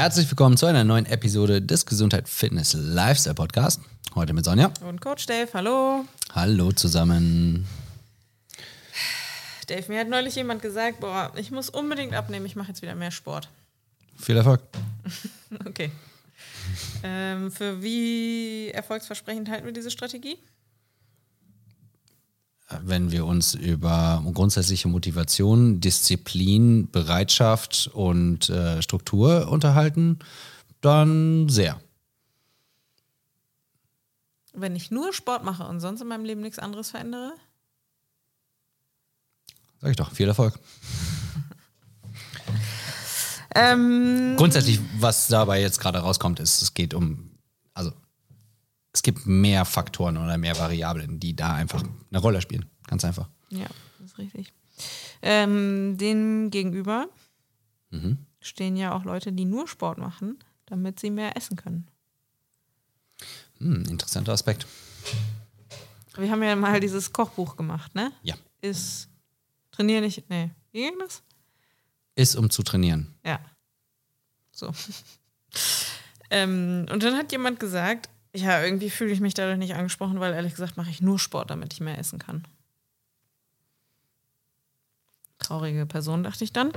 Herzlich willkommen zu einer neuen Episode des Gesundheit Fitness Lifestyle Podcast. Heute mit Sonja. Und Coach Dave, hallo. Hallo zusammen. Dave, mir hat neulich jemand gesagt, boah, ich muss unbedingt abnehmen, ich mache jetzt wieder mehr Sport. Viel Erfolg. okay. Ähm, für wie erfolgsversprechend halten wir diese Strategie? Wenn wir uns über grundsätzliche Motivation, Disziplin, Bereitschaft und äh, Struktur unterhalten, dann sehr. Wenn ich nur Sport mache und sonst in meinem Leben nichts anderes verändere? Sag ich doch, viel Erfolg. Ähm, Grundsätzlich, was dabei jetzt gerade rauskommt, ist, es geht um, es gibt mehr Faktoren oder mehr Variablen, die da einfach eine Rolle spielen. Ganz einfach. Ja, das ist richtig. Ähm, dem gegenüber Mhm. stehen ja auch Leute, die nur Sport machen, damit sie mehr essen können. Hm, interessanter Aspekt. Wir haben ja mal dieses Kochbuch gemacht, ne? Ja. Ist trainieren nicht. Nee, wie ging das? Ist um zu trainieren. Ja. So. ähm, und dann hat jemand gesagt, ja, irgendwie fühle ich mich dadurch nicht angesprochen, weil ehrlich gesagt mache ich nur Sport, damit ich mehr essen kann. Traurige Person, dachte ich dann.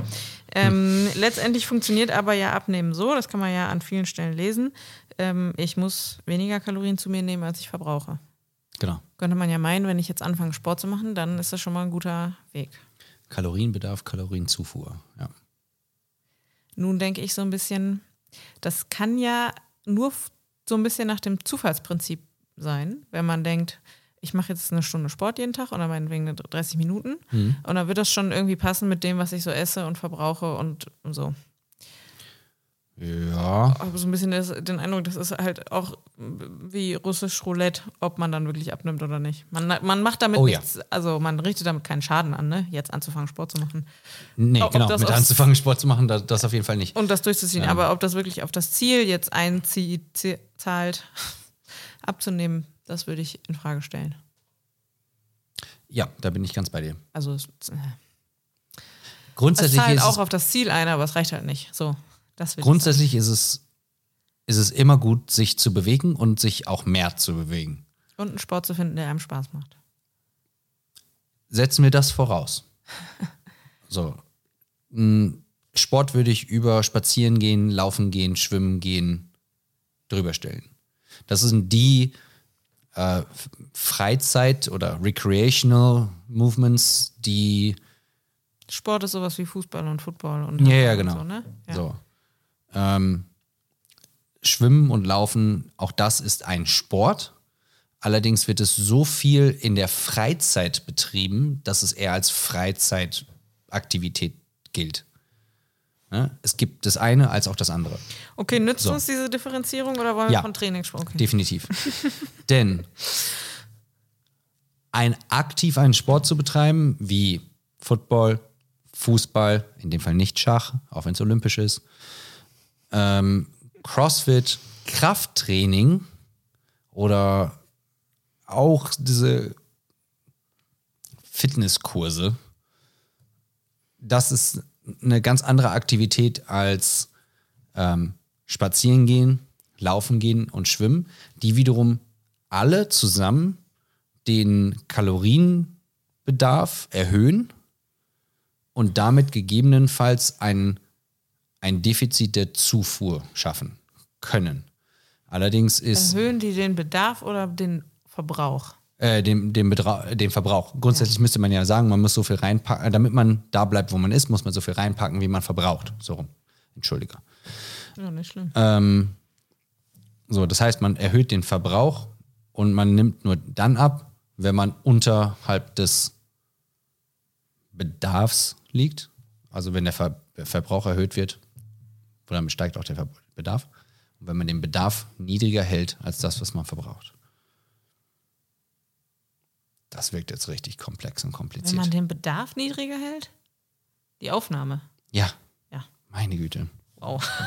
Ähm, Letztendlich funktioniert aber ja Abnehmen so, das kann man ja an vielen Stellen lesen. Ähm, ich muss weniger Kalorien zu mir nehmen, als ich verbrauche. Genau. Könnte man ja meinen, wenn ich jetzt anfange, Sport zu machen, dann ist das schon mal ein guter Weg. Kalorienbedarf, Kalorienzufuhr. Ja. Nun denke ich so ein bisschen, das kann ja nur so ein bisschen nach dem Zufallsprinzip sein, wenn man denkt, ich mache jetzt eine Stunde Sport jeden Tag oder meinetwegen eine 30 Minuten und dann wird das schon irgendwie passen mit dem, was ich so esse und verbrauche und so. Ja. Aber so ein bisschen das, den Eindruck, das ist halt auch wie russisch Roulette, ob man dann wirklich abnimmt oder nicht. Man, man macht damit Oh ja. nichts, also man richtet damit keinen Schaden an, ne? jetzt anzufangen, Sport zu machen. Nee, Ob genau. das Mit anzufangen, Sport zu machen, das, das auf jeden Fall nicht. Und das durchzuziehen. Ja. Aber ob das wirklich auf das Ziel jetzt einzahlt, abzunehmen, das würde ich in Frage stellen. Ja, da bin ich ganz bei dir. Also es, es Grundsätzlich zahlt ist auch es, auf das Ziel ein, aber es reicht halt nicht. So, grundsätzlich ist es, ist es immer gut, sich zu bewegen und sich auch mehr zu bewegen. Und einen Sport zu finden, der einem Spaß macht. Setzen wir das voraus. So. Sport würde ich über Spazieren gehen, Laufen gehen, Schwimmen gehen drüber stellen. Das sind die äh, Freizeit- oder Recreational Movements, die Sport ist sowas wie Fußball und Football und Ja, ja, und genau. So, ne? ja. So. Ähm, Schwimmen und Laufen, auch das ist ein Sport. Allerdings wird es so viel in der Freizeit betrieben, dass es eher als Freizeitaktivität gilt. Ne? Es gibt das eine als auch das andere. Okay, nützt So. uns diese Differenzierung oder wollen wir Ja. von Training sprechen? Okay. Definitiv. Denn ein aktiv einen Sport zu betreiben, wie Football, Fußball, in dem Fall nicht Schach, auch wenn es olympisch ist, ähm, Crossfit, Krafttraining oder auch diese Fitnesskurse, das ist eine ganz andere Aktivität als ähm, spazieren gehen, laufen gehen und schwimmen, die wiederum alle zusammen den Kalorienbedarf erhöhen und damit gegebenenfalls ein, ein Defizit der Zufuhr schaffen können. Allerdings ist Erhöhen die den Bedarf oder den Verbrauch? äh, den, den, Bedra den Verbrauch. Grundsätzlich müsste man ja sagen, man muss so viel reinpacken, damit man da bleibt, wo man ist, muss man so viel reinpacken, wie man verbraucht. So rum. Entschuldige. Ja, nicht schlimm. Ähm, so, das heißt, man erhöht den Verbrauch und man nimmt nur dann ab, wenn man unterhalb des Bedarfs liegt. Also wenn der Ver Verbrauch erhöht wird, dann steigt auch der Bedarf. Und wenn man den Bedarf niedriger hält als das, was man verbraucht. Das wirkt jetzt richtig komplex und Wenn kompliziert. man den Bedarf niedriger hält? Die Aufnahme. ja, Ja. meine Güte. Wow.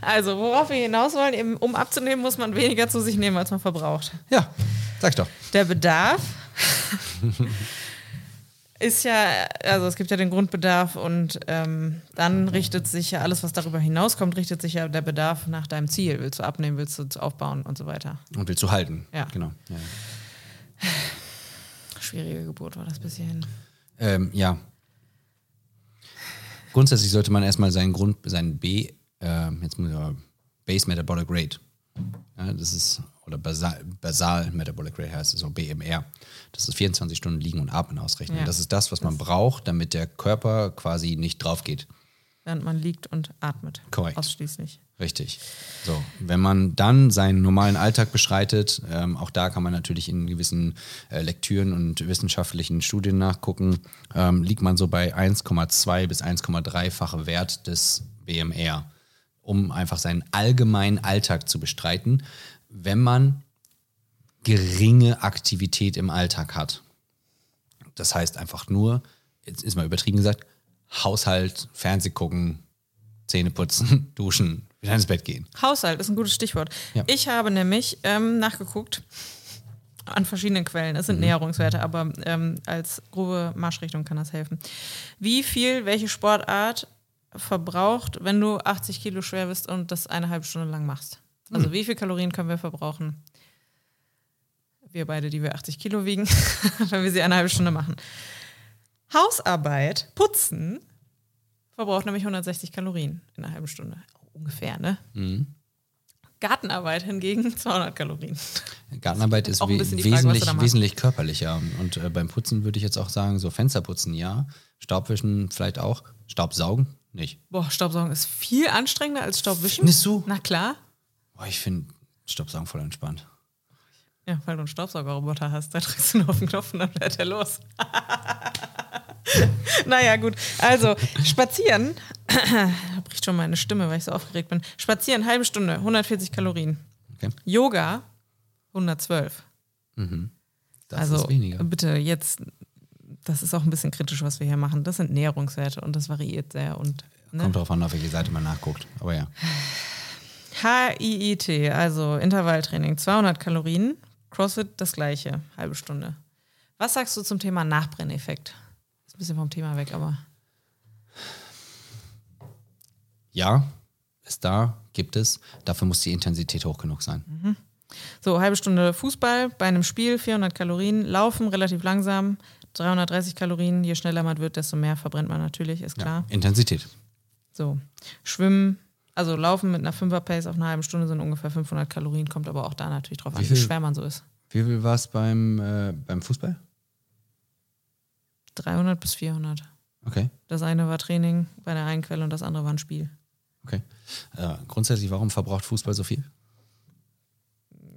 Also, worauf wir hinaus wollen, eben, um abzunehmen, muss man weniger zu sich nehmen, als man verbraucht. Ja, sag ich doch. Der Bedarf ist ja, also es gibt ja den Grundbedarf und ähm, dann richtet sich ja alles, was darüber hinauskommt, richtet sich ja der Bedarf nach deinem Ziel. Willst du abnehmen, willst du aufbauen und so weiter. Und willst du halten. Ja. Genau. Ja. Schwierige Geburt war das bis hierhin. Ähm, ja. Grundsätzlich sollte man erstmal seinen Grund, seinen B, äh, jetzt muss ich aber, Base Metabolic Rate. Ja, das ist, oder Basal, Basal Metabolic Rate heißt es, so BMR. Das ist 24 Stunden liegen und atmen ausrechnen. Ja. Das ist das, was man braucht, damit der Körper quasi nicht drauf geht. Während man liegt und atmet. Korrekt. Ausschließlich. Richtig. So, wenn man dann seinen normalen Alltag beschreitet, ähm, auch da kann man natürlich in gewissen äh, Lektüren und wissenschaftlichen Studien nachgucken, ähm, liegt man so bei 1,2 bis 1,3-fache Wert des BMR, um einfach seinen allgemeinen Alltag zu bestreiten, wenn man geringe Aktivität im Alltag hat. Das heißt einfach nur, jetzt ist mal übertrieben gesagt, Haushalt, Fernseh gucken, Zähne putzen, duschen, wieder ins Bett gehen. Haushalt ist ein gutes Stichwort. Ja. Ich habe nämlich ähm, nachgeguckt an verschiedenen Quellen. Es sind Näherungswerte, aber ähm, als grobe Marschrichtung kann das helfen. Wie viel, welche Sportart verbraucht, wenn du 80 Kilo schwer bist und das eine halbe Stunde lang machst? Also wie viel Kalorien können wir verbrauchen? Wir beide, die wir 80 Kilo wiegen, wenn wir sie eine halbe Stunde machen. Hausarbeit, putzen, verbraucht nämlich 160 Kalorien in einer halben Stunde. Ungefähr, ne? Gartenarbeit hingegen 200 Kalorien. Gartenarbeit ist ein we Frage, wesentlich, wesentlich körperlicher. Und äh, beim Putzen würde ich jetzt auch sagen, so Fensterputzen ja, Staubwischen vielleicht auch, Staubsaugen nicht. Boah, Staubsaugen ist viel anstrengender als Staubwischen. Findest du? Na klar. Boah, ich finde Staubsaugen voll entspannt. Ja, weil du einen Staubsaugerroboter hast. Da drückst du nur auf den Knopf und dann fährt er los. naja, gut. Also, spazieren. da bricht schon meine Stimme, weil ich so aufgeregt bin. Spazieren, halbe Stunde, 140 Kalorien. Okay? Yoga, 112. Das also, ist weniger. bitte jetzt, das ist auch ein bisschen kritisch, was wir hier machen. Das sind Näherungswerte und das variiert sehr. Und, ne? Kommt drauf an, auf welche Seite man nachguckt. Aber ja. HIIT, also Intervalltraining, 200 Kalorien. CrossFit das gleiche, halbe Stunde. Was sagst du zum Thema Nachbrenneffekt? Ist ein bisschen vom Thema weg, aber Ja, ist da, gibt es. Dafür muss die Intensität hoch genug sein. so halbe Stunde Fußball bei einem Spiel, 400 Kalorien, Laufen relativ langsam, 330 Kalorien. Je schneller man wird, desto mehr verbrennt man natürlich, ist klar. Ja. Intensität. So Schwimmen, also Laufen mit einer 5er Pace auf einer halben Stunde sind ungefähr 500 Kalorien, kommt aber auch da natürlich drauf an, Wie wie viel- schwer man so ist. Wie viel war es beim, äh, beim Fußball? 300 bis 400. Okay, Das eine war Training bei der einen Quelle und das andere war ein Spiel. okay. Äh, grundsätzlich, warum verbraucht Fußball so viel?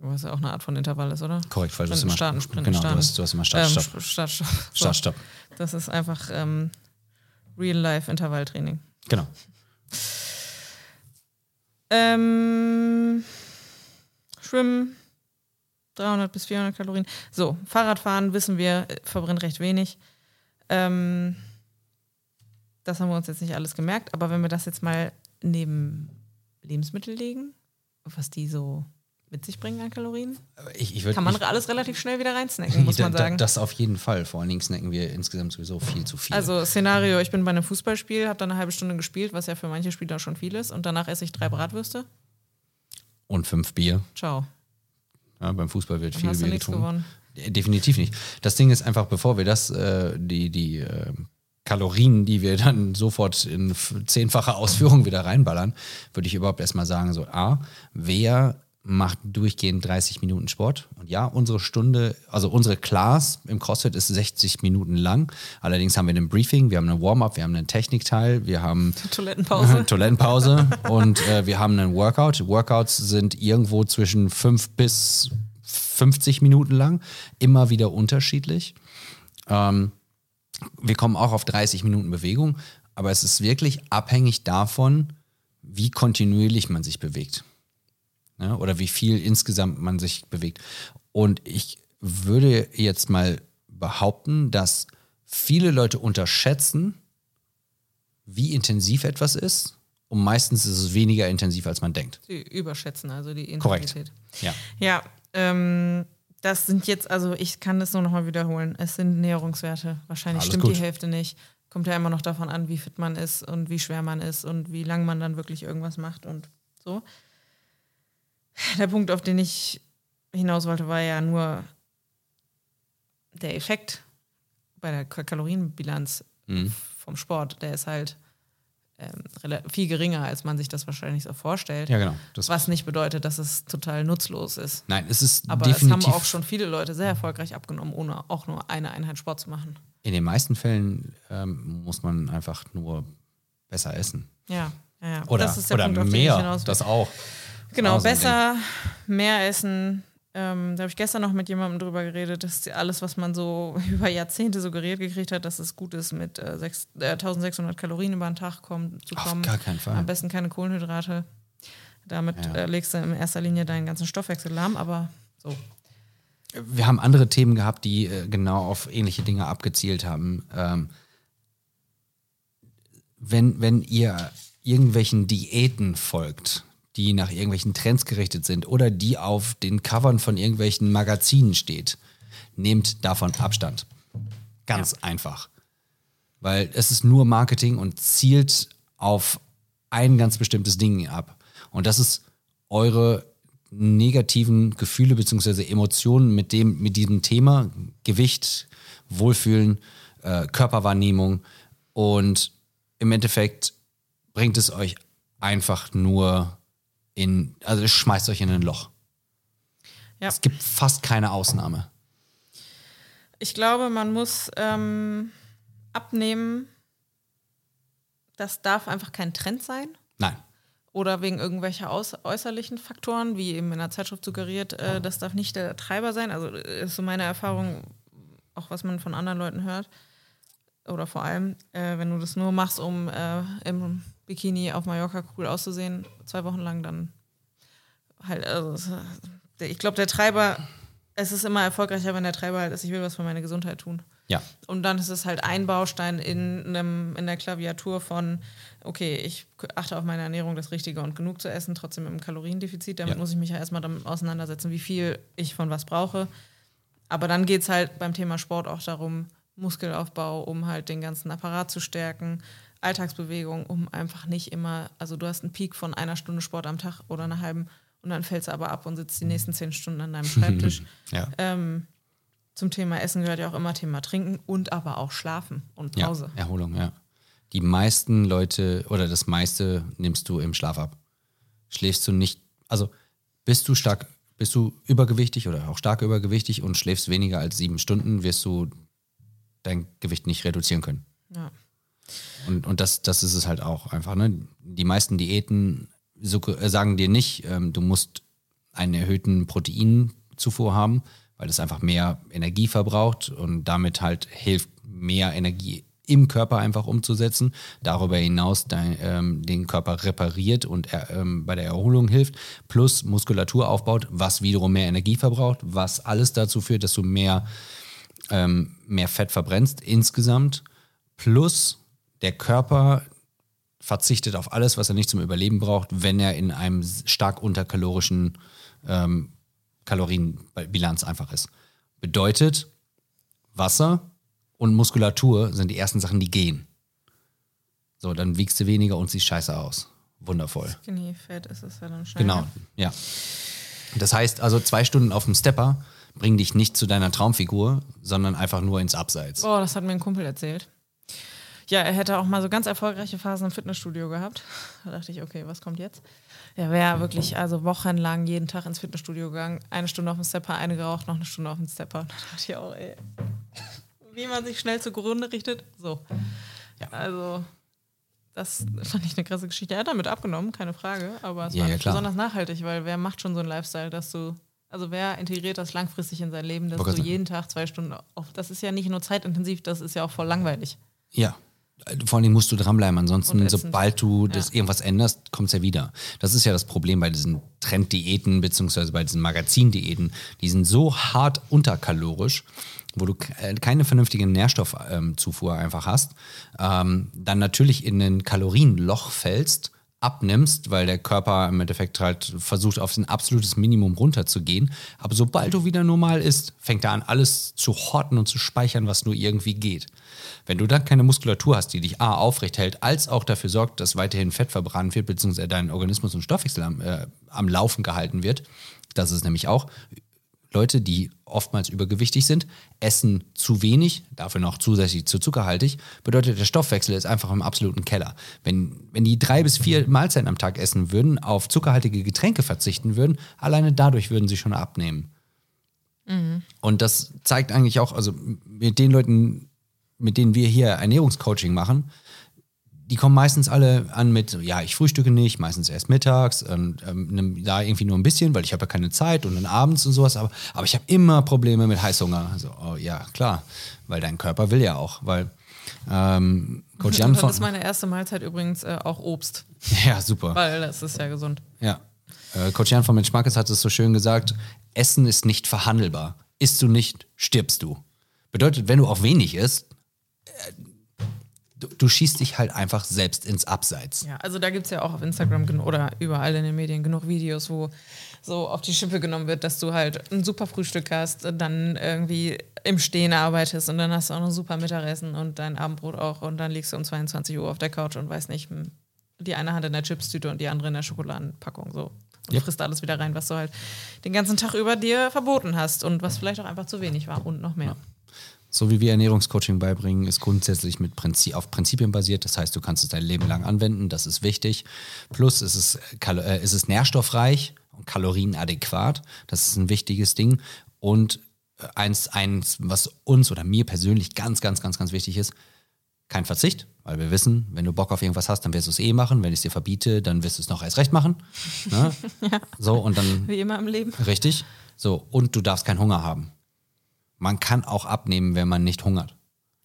Was ja auch eine Art von Intervall ist, oder? Korrekt, weil du hast Sprinten, immer starten, sprinten, genau, starten. Du, hast, du hast immer Start, Ähm, Stopp, Sp- Start, Stopp. So, Start, Stopp. Das ist einfach ähm, Real-Life-Intervalltraining. Genau. Ähm, Schwimmen, 300 bis 400 Kalorien. So, Fahrradfahren wissen wir, äh, verbrennt recht wenig. Ähm, das haben wir uns jetzt nicht alles gemerkt, aber wenn wir das jetzt mal neben Lebensmittel legen, was die so mit sich bringen an Kalorien, Ich, ich würd, kann man ich, alles relativ schnell wieder reinsnacken, muss man sagen. Das auf jeden Fall. Vor allen Dingen snacken wir insgesamt sowieso viel zu viel. Also Szenario, ich bin bei einem Fußballspiel, habe dann eine halbe Stunde gespielt, was ja für manche Spieler schon viel ist, und danach esse ich drei Bratwürste. Und fünf Bier. Ciao. Ja, beim Fußball wird Dann viel hast du Bier nichts getrunken. gewonnen. Definitiv nicht. Das Ding ist einfach, bevor wir das, äh, die, die äh, Kalorien, die wir dann sofort in zehnfacher Ausführung wieder reinballern, würde ich überhaupt erstmal sagen, so, A, wer macht durchgehend 30 Minuten Sport? Und ja, unsere Stunde, also unsere Class im CrossFit ist 60 Minuten lang. Allerdings haben wir ein Briefing, wir haben einen Warm-up, wir haben einen Technikteil, wir haben Toilettenpause. Toilettenpause und äh, wir haben einen Workout. Workouts sind irgendwo zwischen 5 bis 50 Minuten lang, immer wieder unterschiedlich. Ähm, wir kommen auch auf 30 Minuten Bewegung, aber es ist wirklich abhängig davon, wie kontinuierlich man sich bewegt. Ja, oder wie viel insgesamt man sich bewegt. Und ich würde jetzt mal behaupten, dass viele Leute unterschätzen, wie intensiv etwas ist. Und meistens ist es weniger intensiv, als man denkt. Sie überschätzen also die Korrekt. Intensität. Ja. Ja, ähm, das sind jetzt, also ich kann das nur nochmal wiederholen. Es sind Näherungswerte. Wahrscheinlich Alles stimmt gut. die Hälfte nicht. Kommt ja immer noch davon an, wie fit man ist und wie schwer man ist und wie lang man dann wirklich irgendwas macht und so. Der Punkt, auf den ich hinaus wollte, war ja nur der Effekt bei der Ka- Kalorienbilanz Mhm. vom Sport. Der ist halt ähm, viel geringer, als man sich das wahrscheinlich so vorstellt. Ja, genau. Das, Was nicht bedeutet, dass es total nutzlos ist. nein, es ist Aber definitiv. es haben auch schon viele Leute sehr erfolgreich abgenommen, ohne auch nur eine Einheit Sport zu machen. in den meisten Fällen ähm, muss man einfach nur besser essen. Ja, ja, ja. Oder, das ist der oder Punkt, mehr. Das auch. Genau, besser, mehr essen. Ähm, da habe ich gestern noch mit jemandem drüber geredet, dass alles, was man so über Jahrzehnte suggeriert gekriegt hat, dass es gut ist, mit äh, sechs, äh, 1600 Kalorien über den Tag kommen, zu Auf kommen. gar keinen Fall. Am besten keine Kohlenhydrate. Damit Ja. äh, legst du in erster Linie deinen ganzen Stoffwechsel lahm, aber so. Wir haben andere Themen gehabt, die äh, genau auf ähnliche Dinge abgezielt haben. Ähm, wenn, wenn ihr irgendwelchen Diäten folgt, die nach irgendwelchen Trends gerichtet sind oder die auf den Covern von irgendwelchen Magazinen steht, nehmt davon Abstand. Ganz einfach. Weil es ist nur Marketing und zielt auf ein ganz bestimmtes Ding ab. Und das ist eure negativen Gefühle bzw. Emotionen mit dem, mit diesem Thema, Gewicht, Wohlfühlen, äh, Körperwahrnehmung und im Endeffekt bringt es euch einfach nur in, also es schmeißt euch in ein Loch. Ja. Es gibt fast keine Ausnahme. Ich glaube, man muss ähm, abnehmen, das darf einfach kein Trend sein. Nein. Oder wegen irgendwelcher äußerlichen Faktoren, wie eben in der Zeitschrift suggeriert, äh, das darf nicht der Treiber sein. Also äh, ist so meine Erfahrung, auch was man von anderen Leuten hört. Oder vor allem, äh, wenn du das nur machst, um äh, im Bikini auf Mallorca cool auszusehen, zwei Wochen lang, dann halt, also ich glaube, der Treiber, es ist immer erfolgreicher, wenn der Treiber halt ist, ich will was für meine Gesundheit tun. Ja. Und dann ist es halt ein Baustein in, einem, in der Klaviatur von, okay, ich achte auf meine Ernährung, das Richtige und genug zu essen, trotzdem im Kaloriendefizit. Damit Ja. muss ich mich ja erstmal damit auseinandersetzen, wie viel ich von was brauche. Aber dann geht es halt beim Thema Sport auch darum, Muskelaufbau, um halt den ganzen Apparat zu stärken, Alltagsbewegung, um einfach nicht immer, also du hast einen Peak von einer Stunde Sport am Tag oder einer halben und dann fällst du aber ab und sitzt die nächsten zehn Stunden an deinem Schreibtisch. Ja. ähm, zum Thema Essen gehört ja auch immer Thema Trinken und aber auch Schlafen und Pause. Ja, Erholung, ja. Die meisten Leute oder das meiste nimmst du im Schlaf ab. Schläfst du nicht, also bist du stark, bist du übergewichtig oder auch stark übergewichtig und schläfst weniger als sieben Stunden, wirst du dein Gewicht nicht reduzieren können. Ja. Und, und das, das ist es halt auch einfach. Ne? Die meisten Diäten äh, sagen dir nicht, ähm, du musst einen erhöhten Proteinzufuhr haben, weil das einfach mehr Energie verbraucht und damit halt hilft, mehr Energie im Körper einfach umzusetzen. Darüber hinaus dein, ähm, den Körper repariert und er, ähm, bei der Erholung hilft, plus Muskulatur aufbaut, was wiederum mehr Energie verbraucht, was alles dazu führt, dass du mehr ähm, mehr Fett verbrennst insgesamt, plus der Körper verzichtet auf alles, was er nicht zum Überleben braucht, wenn er in einem stark unterkalorischen ähm, Kalorienbilanz einfach ist. Bedeutet, Wasser und Muskulatur sind die ersten Sachen, die gehen. So, dann wiegst du weniger und siehst scheiße aus. Wundervoll. Skinny Fat ist es ja dann schnell. Genau, ja. Das heißt also, zwei Stunden auf dem Stepper bringen dich nicht zu deiner Traumfigur, sondern einfach nur ins Abseits. Boah, das hat mir ein Kumpel erzählt. Ja, er hätte auch mal so ganz erfolgreiche Phasen im Fitnessstudio gehabt. Da dachte ich, okay, was kommt jetzt? Er wäre wirklich also wochenlang jeden Tag ins Fitnessstudio gegangen, eine Stunde auf dem Stepper, eine geraucht, noch eine Stunde auf dem Stepper. Da dachte ich auch, ey, wie man sich schnell zugrunde richtet. So. Ja. Also, das fand ich eine krasse Geschichte. Er hat damit abgenommen, keine Frage, aber es Ja, war ja, nicht klar. besonders nachhaltig, weil wer macht schon so einen Lifestyle, dass du, also wer integriert das langfristig in sein Leben, dass du jeden Tag zwei Stunden auf, das ist ja nicht nur zeitintensiv, das ist ja auch voll langweilig. Ja. Vor allen Dingen musst du dranbleiben. Ansonsten, sobald du das Ja. irgendwas änderst, kommt es ja wieder. Das ist ja das Problem bei diesen Trenddiäten, beziehungsweise bei diesen Magazindiäten. Die sind so hart unterkalorisch, wo du äh, keine vernünftige Nährstoffzufuhr einfach hast. Ähm, dann natürlich in ein Kalorienloch fällst, abnimmst, weil der Körper im Endeffekt halt versucht, auf ein absolutes Minimum runterzugehen. Aber sobald du wieder normal isst, fängt er an, alles zu horten und zu speichern, was nur irgendwie geht. Wenn du dann keine Muskulatur hast, die dich A aufrecht hält, als auch dafür sorgt, dass weiterhin Fett verbrannt wird, beziehungsweise dein Organismus und Stoffwechsel am, äh, am Laufen gehalten wird, das ist nämlich auch Leute, die oftmals übergewichtig sind, essen zu wenig, dafür noch zusätzlich zu zuckerhaltig, bedeutet der Stoffwechsel ist einfach im absoluten Keller. Wenn, wenn die drei bis vier Mahlzeiten am Tag essen würden, auf zuckerhaltige Getränke verzichten würden, alleine dadurch würden sie schon abnehmen. Mhm. Und das zeigt eigentlich auch, also mit den Leuten, mit denen wir hier Ernährungscoaching machen, die kommen meistens alle an mit, ja, ich frühstücke nicht, meistens erst mittags und ähm, da irgendwie nur ein bisschen, weil ich habe ja keine Zeit und dann abends und sowas, aber, aber ich habe immer Probleme mit Heißhunger. Also, oh, ja, klar, weil dein Körper will ja auch, weil ähm, Coach Jan von... Das ist meine erste Mahlzeit übrigens äh, auch Obst. Ja, super. Weil das ist ja gesund. Ja. Äh, Coach Jan von Mensch Markes hat es so schön gesagt, Essen ist nicht verhandelbar. Isst du nicht, stirbst du. Bedeutet, wenn du auch wenig isst, du, du, schießt dich halt einfach selbst ins Abseits. Ja, also da gibt es ja auch auf Instagram oder überall in den Medien genug Videos, wo so auf die Schippe genommen wird, dass du halt ein super Frühstück hast, dann irgendwie im Stehen arbeitest und dann hast du auch noch ein super Mittagessen und dein Abendbrot auch und dann liegst du um 22 Uhr auf der Couch und weiß nicht, hm, die eine Hand in der Chipstüte und die andere in der Schokoladenpackung so. Und yep. frisst alles wieder rein, was du halt den ganzen Tag über dir verboten hast und was vielleicht auch einfach zu wenig war und noch mehr. Ja so wie wir Ernährungscoaching beibringen, ist grundsätzlich mit Prinzip, auf Prinzipien basiert. Das heißt, du kannst es dein Leben lang anwenden, das ist wichtig. Plus ist es, äh, ist es nährstoffreich und kalorienadäquat. Das ist ein wichtiges Ding. Und äh, eins, eins, was uns oder mir persönlich ganz, ganz, ganz, ganz wichtig ist, kein Verzicht, weil wir wissen, wenn du Bock auf irgendwas hast, dann wirst du es eh machen. Wenn ich es dir verbiete, dann wirst du es noch erst recht machen. Ne? ja. So und dann. Wie immer im Leben. Richtig. So, und du darfst keinen Hunger haben man kann auch abnehmen, wenn man nicht hungert.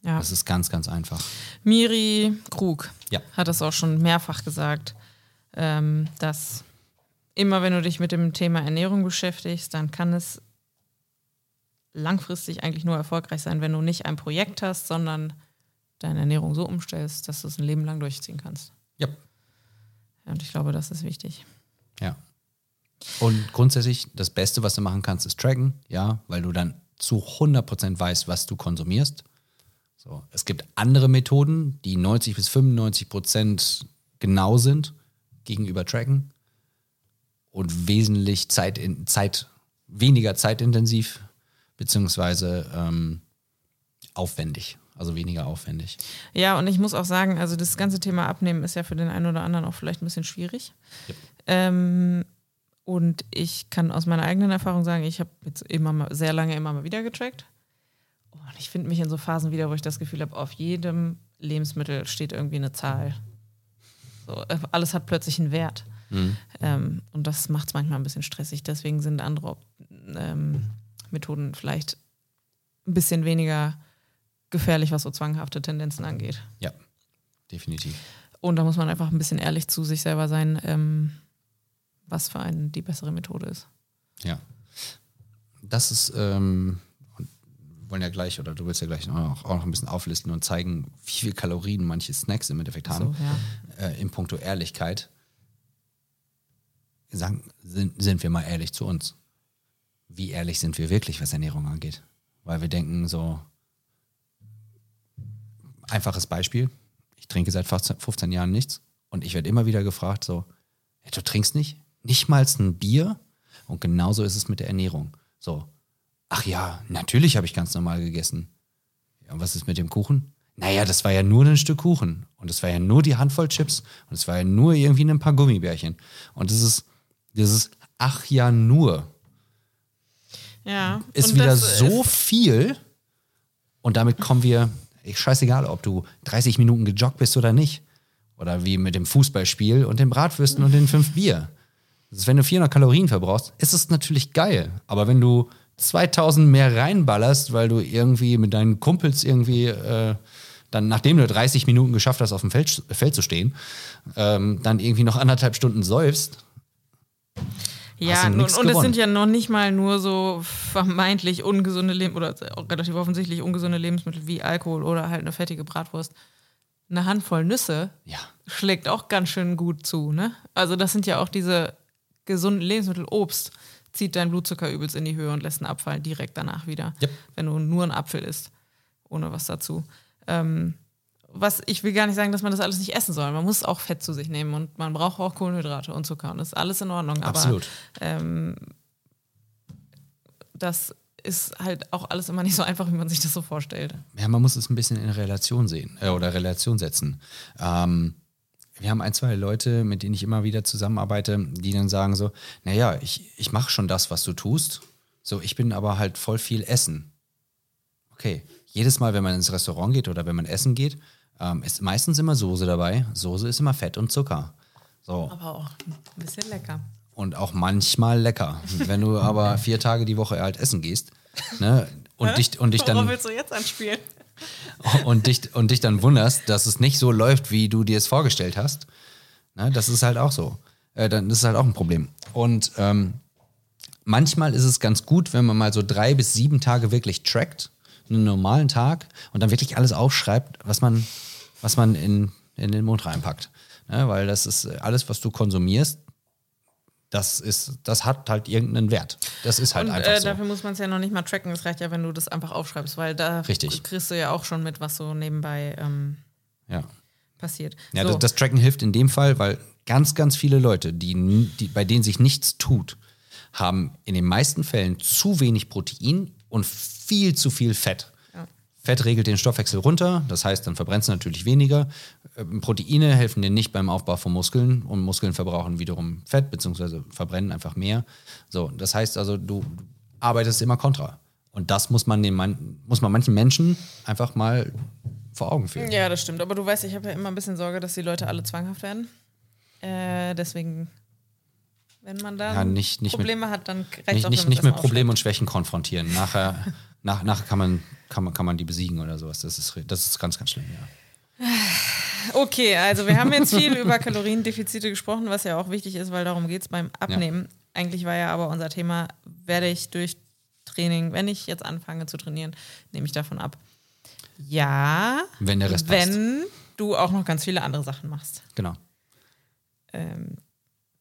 Ja. Das ist ganz, ganz einfach. Miri Krug ja. hat das auch schon mehrfach gesagt, ähm, dass immer wenn du dich mit dem Thema Ernährung beschäftigst, dann kann es langfristig eigentlich nur erfolgreich sein, wenn du nicht ein Projekt hast, sondern deine Ernährung so umstellst, dass du es ein Leben lang durchziehen kannst. Ja. ja und ich glaube, das ist wichtig. Ja. Und grundsätzlich, das Beste, was du machen kannst, ist tracken, ja, weil du dann zu 100% weißt, was du konsumierst. So. Es gibt andere Methoden, die 90 bis 95% genau sind gegenüber Tracken und wesentlich Zeit, in, Zeit weniger zeitintensiv beziehungsweise ähm, aufwendig. Also weniger aufwendig. Ja, und ich muss auch sagen, also das ganze Thema Abnehmen ist ja für den einen oder anderen auch vielleicht ein bisschen schwierig. Yep. Ähm, und ich kann aus meiner eigenen Erfahrung sagen, ich habe jetzt immer mal, sehr lange immer mal wieder getrackt. Und ich finde mich in so Phasen wieder, wo ich das Gefühl habe, auf jedem Lebensmittel steht irgendwie eine Zahl. So, äh, alles hat plötzlich einen Wert. Mhm. Ähm, und das macht es manchmal ein bisschen stressig. Deswegen sind andere ähm, Methoden vielleicht ein bisschen weniger gefährlich, was so zwanghafte Tendenzen angeht. Ja, definitiv. Und da muss man einfach ein bisschen ehrlich zu sich selber sein. Ähm, was für einen die bessere Methode ist. Ja. Das ist, ähm, wollen ja gleich, oder du willst ja gleich auch, auch noch ein bisschen auflisten und zeigen, wie viel Kalorien manche Snacks im Endeffekt haben. So, ja. äh, in puncto Ehrlichkeit. Sagen, sind, sind wir mal ehrlich zu uns. Wie ehrlich sind wir wirklich, was Ernährung angeht? Weil wir denken so, einfaches Beispiel, ich trinke seit 15 Jahren nichts und ich werde immer wieder gefragt so, hey, du trinkst nicht? Nicht mal ein Bier. Und genauso ist es mit der Ernährung. So, ach ja, natürlich habe ich ganz normal gegessen. Ja, und was ist mit dem Kuchen? Naja, das war ja nur ein Stück Kuchen. Und es war ja nur die Handvoll Chips. Und es war ja nur irgendwie ein paar Gummibärchen. Und das ist, dieses ach ja nur. Ja. Ist wieder so ist viel. Und damit kommen wir, ich scheißegal, ob du 30 Minuten gejoggt bist oder nicht. Oder wie mit dem Fußballspiel und den Bratwürsten und den fünf Bier. Also wenn du 400 Kalorien verbrauchst, ist es natürlich geil. Aber wenn du 2000 mehr reinballerst, weil du irgendwie mit deinen Kumpels irgendwie äh, dann, nachdem du 30 Minuten geschafft hast, auf dem Feld, Feld zu stehen, ähm, dann irgendwie noch anderthalb Stunden säufst. Ja, und, und es sind ja noch nicht mal nur so vermeintlich ungesunde Leben oder relativ offensichtlich ungesunde Lebensmittel wie Alkohol oder halt eine fettige Bratwurst. Eine Handvoll Nüsse ja schlägt auch ganz schön gut zu, ne? Also das sind ja auch diese gesunden Lebensmittel, Obst zieht dein Blutzucker übelst in die Höhe und lässt einen Abfall direkt danach wieder, Yep. wenn du nur einen Apfel isst, ohne was dazu. Ähm, was ich will gar nicht sagen, dass man das alles nicht essen soll. Man muss auch Fett zu sich nehmen und man braucht auch Kohlenhydrate und Zucker und das ist alles in Ordnung. Absolut. Aber das ist halt auch alles immer nicht so einfach, wie man sich das so vorstellt. Ja, man muss es ein bisschen in Relation sehen äh, oder Relation setzen. Ähm, wir haben ein, zwei Leute, mit denen ich immer wieder zusammenarbeite, die dann sagen so, naja, ich, ich mache schon das, was du tust. So, ich bin aber halt voll viel Essen. Okay, jedes Mal, wenn man ins Restaurant geht oder wenn man essen geht, ähm, ist meistens immer Soße dabei. Soße ist immer Fett und Zucker. So. Aber auch ein bisschen lecker. und auch manchmal lecker. Wenn du aber vier Tage die Woche halt essen gehst ne, und, dich, und, dich Worauf dann, willst du jetzt anspielen? Und, dich, und dich dann wunderst, dass es nicht so läuft, wie du dir es vorgestellt hast, ne, das ist halt auch so. Äh, dann ist es halt auch ein Problem. Und ähm, manchmal ist es ganz gut, wenn man mal so drei bis sieben Tage wirklich trackt, einen normalen Tag, und dann wirklich alles aufschreibt, was man, was man in, in den Mund reinpackt. Ne, weil das ist alles, was du konsumierst, das ist, das hat halt irgendeinen Wert. Das ist halt Und einfach äh, so. dafür muss man es ja noch nicht mal tracken. Es reicht ja, wenn du das einfach aufschreibst, weil da Richtig. kriegst du ja auch schon mit, was so nebenbei ähm, Ja. passiert. Ja, so. das, das Tracken hilft in dem Fall, weil ganz, ganz viele Leute, die, die, bei denen sich nichts tut, haben in den meisten Fällen zu wenig Protein und viel zu viel Fett. Fett regelt den Stoffwechsel runter, das heißt, dann verbrennst du natürlich weniger. Ähm, Proteine helfen dir nicht beim Aufbau von Muskeln und Muskeln verbrauchen wiederum Fett, beziehungsweise verbrennen einfach mehr. So, das heißt also, du arbeitest immer kontra. Und das muss man, den man, muss man manchen Menschen einfach mal vor Augen führen. Ja, das stimmt. Aber du weißt, ich habe ja immer ein bisschen Sorge, dass die Leute alle zwanghaft werden. Äh, deswegen, wenn man da Ja, nicht- nicht mit- Probleme hat, dann reicht nicht, auch, nicht, nicht mit Problemen und Schwächen konfrontieren. Nachher, nach, nachher kann, man, kann, man, kann man die besiegen oder sowas. Das ist, das ist ganz, ganz schlimm, ja. Okay, also wir haben jetzt viel über Kaloriendefizite gesprochen, was ja auch wichtig ist, weil darum geht es beim Abnehmen. Eigentlich war ja aber unser Thema, werde ich durch Training, wenn ich jetzt anfange zu trainieren, nehme ich davon ab. Ja, Wenn der Rest passt. wenn du auch noch ganz viele andere Sachen machst. Genau. ähm,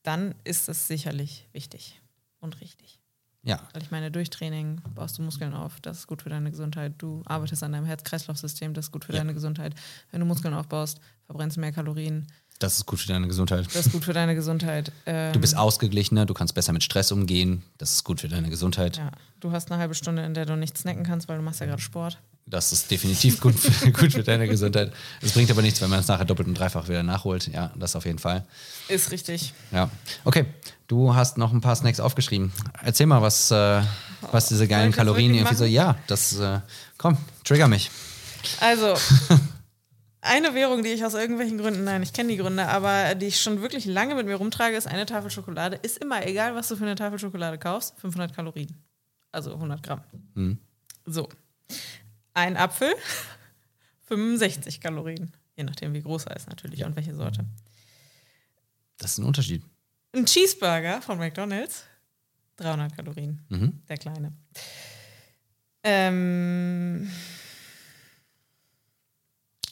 dann ist es sicherlich wichtig und richtig. Ja, Weil ich meine, durch Training baust du Muskeln auf, das ist gut für deine Gesundheit. Du arbeitest an deinem Herz-Kreislauf-System, das ist gut für Ja. deine Gesundheit. Wenn du Muskeln aufbaust, verbrennst du mehr Kalorien, das ist gut für deine Gesundheit. das ist gut für deine Gesundheit. Ähm, Du bist ausgeglichener, du kannst besser mit Stress umgehen. Das ist gut für deine Gesundheit. ja, du hast eine halbe Stunde, in der du nicht snacken kannst, weil du machst ja gerade Sport. Das ist definitiv gut für, gut für deine Gesundheit. Es bringt aber nichts, wenn man es nachher doppelt und dreifach wieder nachholt. Ja, das auf jeden Fall. Ist richtig. Ja. Okay, du hast noch ein paar Snacks aufgeschrieben. Erzähl mal, was, äh, was diese geilen Kalorien irgendwie so. machen? Ja, das, äh, komm, trigger mich. Also, eine Währung, die ich aus irgendwelchen Gründen, nein, ich kenne die Gründe, aber die ich schon wirklich lange mit mir rumtrage, ist eine Tafel Schokolade. Ist immer egal, was du für eine Tafel Schokolade kaufst, 500 Kalorien. Also 100 Gramm. So. Ein Apfel, 65 Kalorien. Je nachdem, wie groß er ist natürlich und welche Sorte. Das ist ein Unterschied. Ein Cheeseburger von McDonald's, 300 Kalorien. Mhm. Der kleine. Ähm,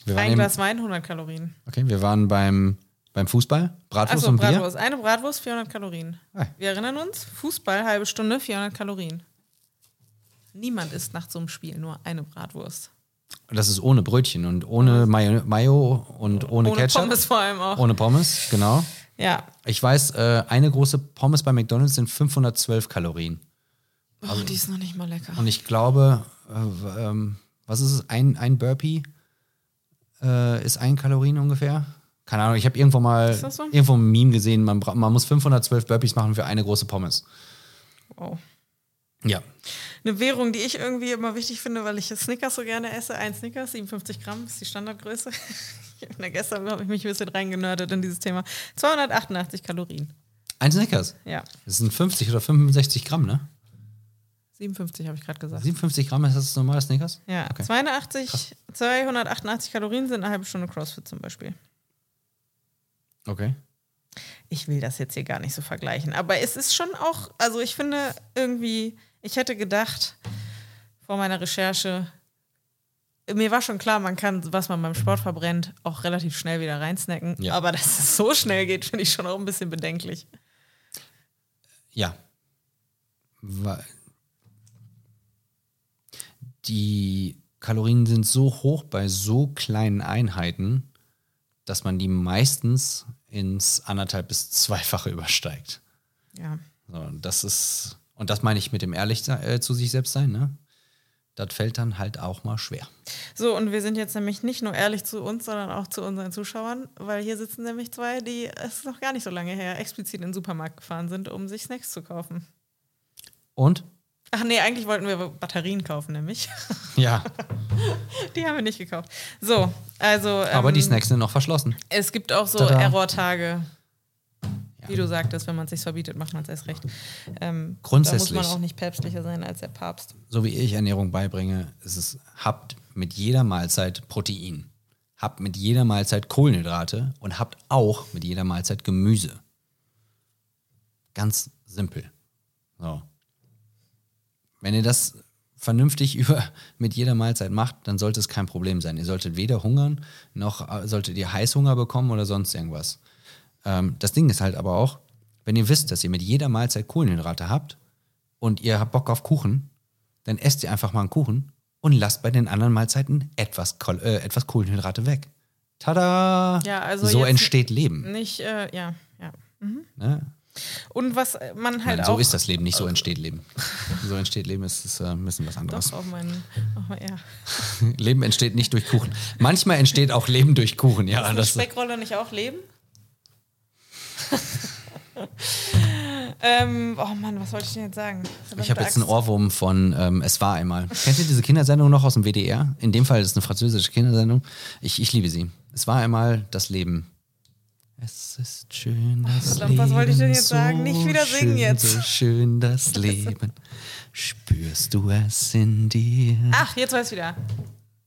ein Glas Wein, 100 Kalorien. okay, wir waren beim, beim Fußball. Bratwurst Achso, und Bier. Bratwurst. Eine Bratwurst, 400 Kalorien. Ah. Wir erinnern uns, Fußball, halbe Stunde, 400 Kalorien. Niemand isst nach so einem Spiel nur eine Bratwurst. Das ist ohne Brötchen und ohne Mayo, Mayo und ohne, Ohne Ketchup. Pommes vor allem auch. Ohne Pommes, genau. Ja. Ich weiß, äh, eine große Pommes bei McDonalds sind 512 Kalorien. Oh, die ist noch nicht mal lecker. Und ich glaube, äh, ähm, was ist es? Ein, ein Burpee äh, ist ein Kalorien ungefähr. Keine Ahnung, ich habe irgendwo mal so? irgendwo ein Meme gesehen, man, man muss 512 Burpees machen für eine große Pommes. Wow. Ja. Eine Währung, die ich irgendwie immer wichtig finde, weil ich Snickers so gerne esse. Ein Snickers, 57 Gramm, ist die Standardgröße. Da gestern habe ich mich ein bisschen reingenördet in dieses Thema. 288 Kalorien. Ein Snickers. Ja, Das sind 50 oder 65 Gramm, ne? 57 habe ich gerade gesagt. 57 Gramm ist das normale Snickers? Ja, Okay. 82, 288 Kalorien sind eine halbe Stunde CrossFit zum Beispiel. Okay. Ich will das jetzt hier gar nicht so vergleichen, aber es ist schon auch, also ich finde irgendwie, ich hätte gedacht vor meiner Recherche, mir war schon klar, man kann, was man beim Sport verbrennt, auch relativ schnell wieder reinsnacken. Ja. Aber dass es so schnell geht, finde ich schon auch ein bisschen bedenklich. Ja. Weil die Kalorien sind so hoch bei so kleinen Einheiten, dass man die meistens ins anderthalb bis zweifache übersteigt. Ja. So, das ist, und das meine ich mit dem ehrlich äh, zu sich selbst sein, ne? Das fällt dann halt auch mal schwer. So, und wir sind jetzt nämlich nicht nur ehrlich zu uns, sondern auch zu unseren Zuschauern, weil hier sitzen nämlich zwei, die es ist noch gar nicht so lange her explizit in den Supermarkt gefahren sind, um sich Snacks zu kaufen. Und? Ach nee, eigentlich wollten wir Batterien kaufen, nämlich. Ja, Die haben wir nicht gekauft. So, also. aber ähm, die Snacks sind noch verschlossen. Es gibt auch so. Error-Tage. Wie du sagtest, wenn man es sich verbietet, macht man es erst recht. Ähm, Grundsätzlich. Da muss man auch nicht päpstlicher sein als der Papst. so wie ich Ernährung beibringe, ist es, habt mit jeder Mahlzeit Protein, habt mit jeder Mahlzeit Kohlenhydrate und habt auch mit jeder Mahlzeit Gemüse. Ganz simpel. So. Wenn ihr das vernünftig über mit jeder Mahlzeit macht, dann sollte es kein Problem sein. Ihr solltet weder hungern, noch äh, solltet ihr Heißhunger bekommen oder sonst irgendwas. Ähm, das Ding ist halt aber auch, wenn ihr wisst, dass ihr mit jeder Mahlzeit Kohlenhydrate habt und ihr habt Bock auf Kuchen, dann esst ihr einfach mal einen Kuchen und lasst bei den anderen Mahlzeiten etwas, äh, etwas Kohlenhydrate weg. Tada! Ja, also so entsteht Leben. Nicht, äh, ja, ja. Ne? Und was man halt Nein, auch. so ist das Leben, nicht so entsteht Leben. so entsteht Leben, ist, ist äh, ein bisschen was anderes. Doch, auf meinen. Auf mein, ja. Leben entsteht nicht durch Kuchen. Manchmal entsteht auch Leben durch Kuchen, ja. Ist Das, Speckrolle nicht auch Leben? ähm, oh Mann, was wollte ich denn jetzt sagen? ich habe jetzt einen. Ohrwurm von ähm, Es war einmal. Kennt ihr diese Kindersendung noch aus dem WDR? In dem Fall ist es eine französische Kindersendung. Ich, ich liebe sie. Es war einmal das Leben. Es ist schön, das verdammt, Leben. was wollte ich denn jetzt so sagen? Nicht wieder singen schön, jetzt. So schön das Leben. Spürst du es in dir? Ach, jetzt weiß ich wieder.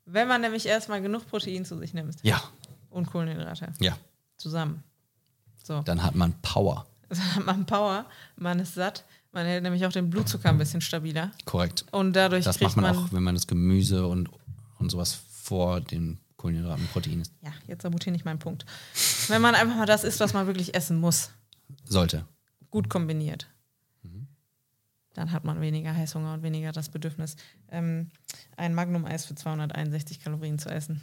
Wenn man nämlich erstmal genug Protein zu sich nimmt Ja, und Kohlenhydrate ja. zusammen. So, Dann hat man Power. dann hat man Power, man ist satt, man hält nämlich auch den Blutzucker ein bisschen stabiler. Korrekt. Und dadurch Das kriegt macht man, man. auch, wenn man das Gemüse und, und sowas vor den Kohlenhydraten und Protein isst. Ja, jetzt sabotiere nicht meinen Punkt. Wenn man einfach mal das isst, was man wirklich essen muss, Sollte. gut kombiniert, Mhm. dann hat man weniger Heißhunger und weniger das Bedürfnis, ähm, ein Magnum-Eis für 261 Kalorien zu essen.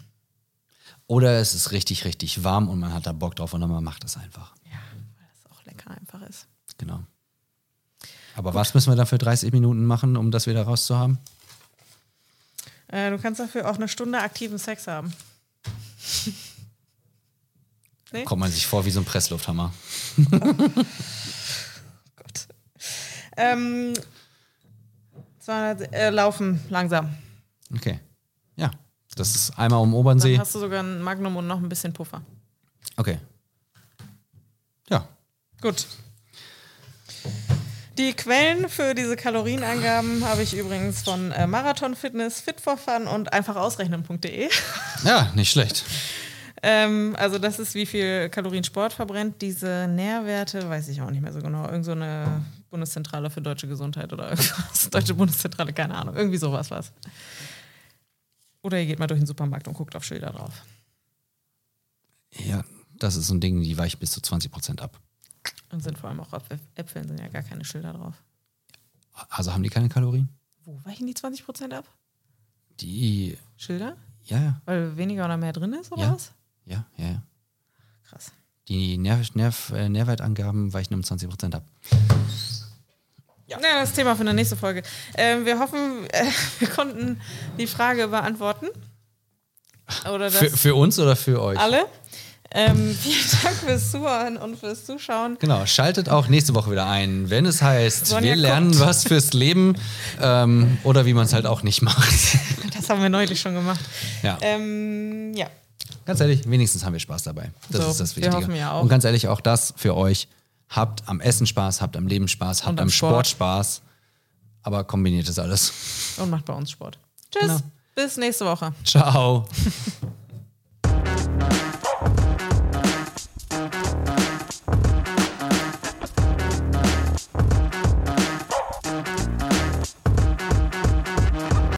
Oder es ist richtig, richtig warm und man hat da Bock drauf und dann man macht das einfach. Ja, weil das auch lecker einfach ist. Genau. Aber was müssen wir da für 30 Minuten machen, um das wieder rauszuhaben? Äh, du kannst dafür auch eine Stunde aktiven Sex haben. Nee? Kommt man sich vor wie so ein Presslufthammer. Gott. Ähm, 200, äh, laufen langsam. Okay. Das ist einmal um Obernsee. Dann hast du sogar ein Magnum und noch ein bisschen Puffer. Okay. Ja. Gut. Die Quellen für diese Kalorienangaben habe ich übrigens von äh, Marathon Fitness, Fit for Fun und einfachausrechnen.de. Ja, nicht schlecht. ähm, also das ist, wie viel Kalorien Sport verbrennt. Diese Nährwerte weiß ich auch nicht mehr so genau. Irgend so eine Bundeszentrale für deutsche Gesundheit oder irgendwas. Deutsche Bundeszentrale, keine Ahnung. Irgendwie sowas was. Oder ihr geht mal durch den Supermarkt und guckt auf Schilder drauf. Ja, das ist so ein Ding, die weicht bis zu 20 Prozent ab. Und sind vor allem auch auf Äpfeln sind ja gar keine Schilder drauf. Also haben die keine Kalorien? Wo weichen die 20% ab? Die, Schilder? ja, ja, Weil weniger oder mehr drin ist, oder Ja. was? ja, ja, ja. Krass. Die Nerv, Nerv, äh, Nährwertangaben weichen um 20 Prozent ab. Ja. das Thema für eine nächste Folge. Ähm, wir hoffen, äh, wir konnten die Frage beantworten. Oder Für, für uns oder für euch? alle. Ähm, vielen Dank fürs Zuhören und fürs Zuschauen. Genau, schaltet auch nächste Woche wieder ein, wenn es heißt, Sonja wir lernen guckt. was fürs Leben ähm, oder wie man es halt auch nicht macht. Das haben wir neulich schon gemacht. ja. Ähm, ja. Ganz ehrlich, wenigstens haben wir Spaß dabei. Das So, ist das wir Wichtige. hoffen ja auch. Und ganz ehrlich, auch das für euch. Habt am Essen Spaß, habt am Leben Spaß, habt am, Sport. Sport. Spaß. Aber kombiniert es alles. Und macht bei uns Sport. Tschüss. Genau. Bis nächste Woche. Ciao.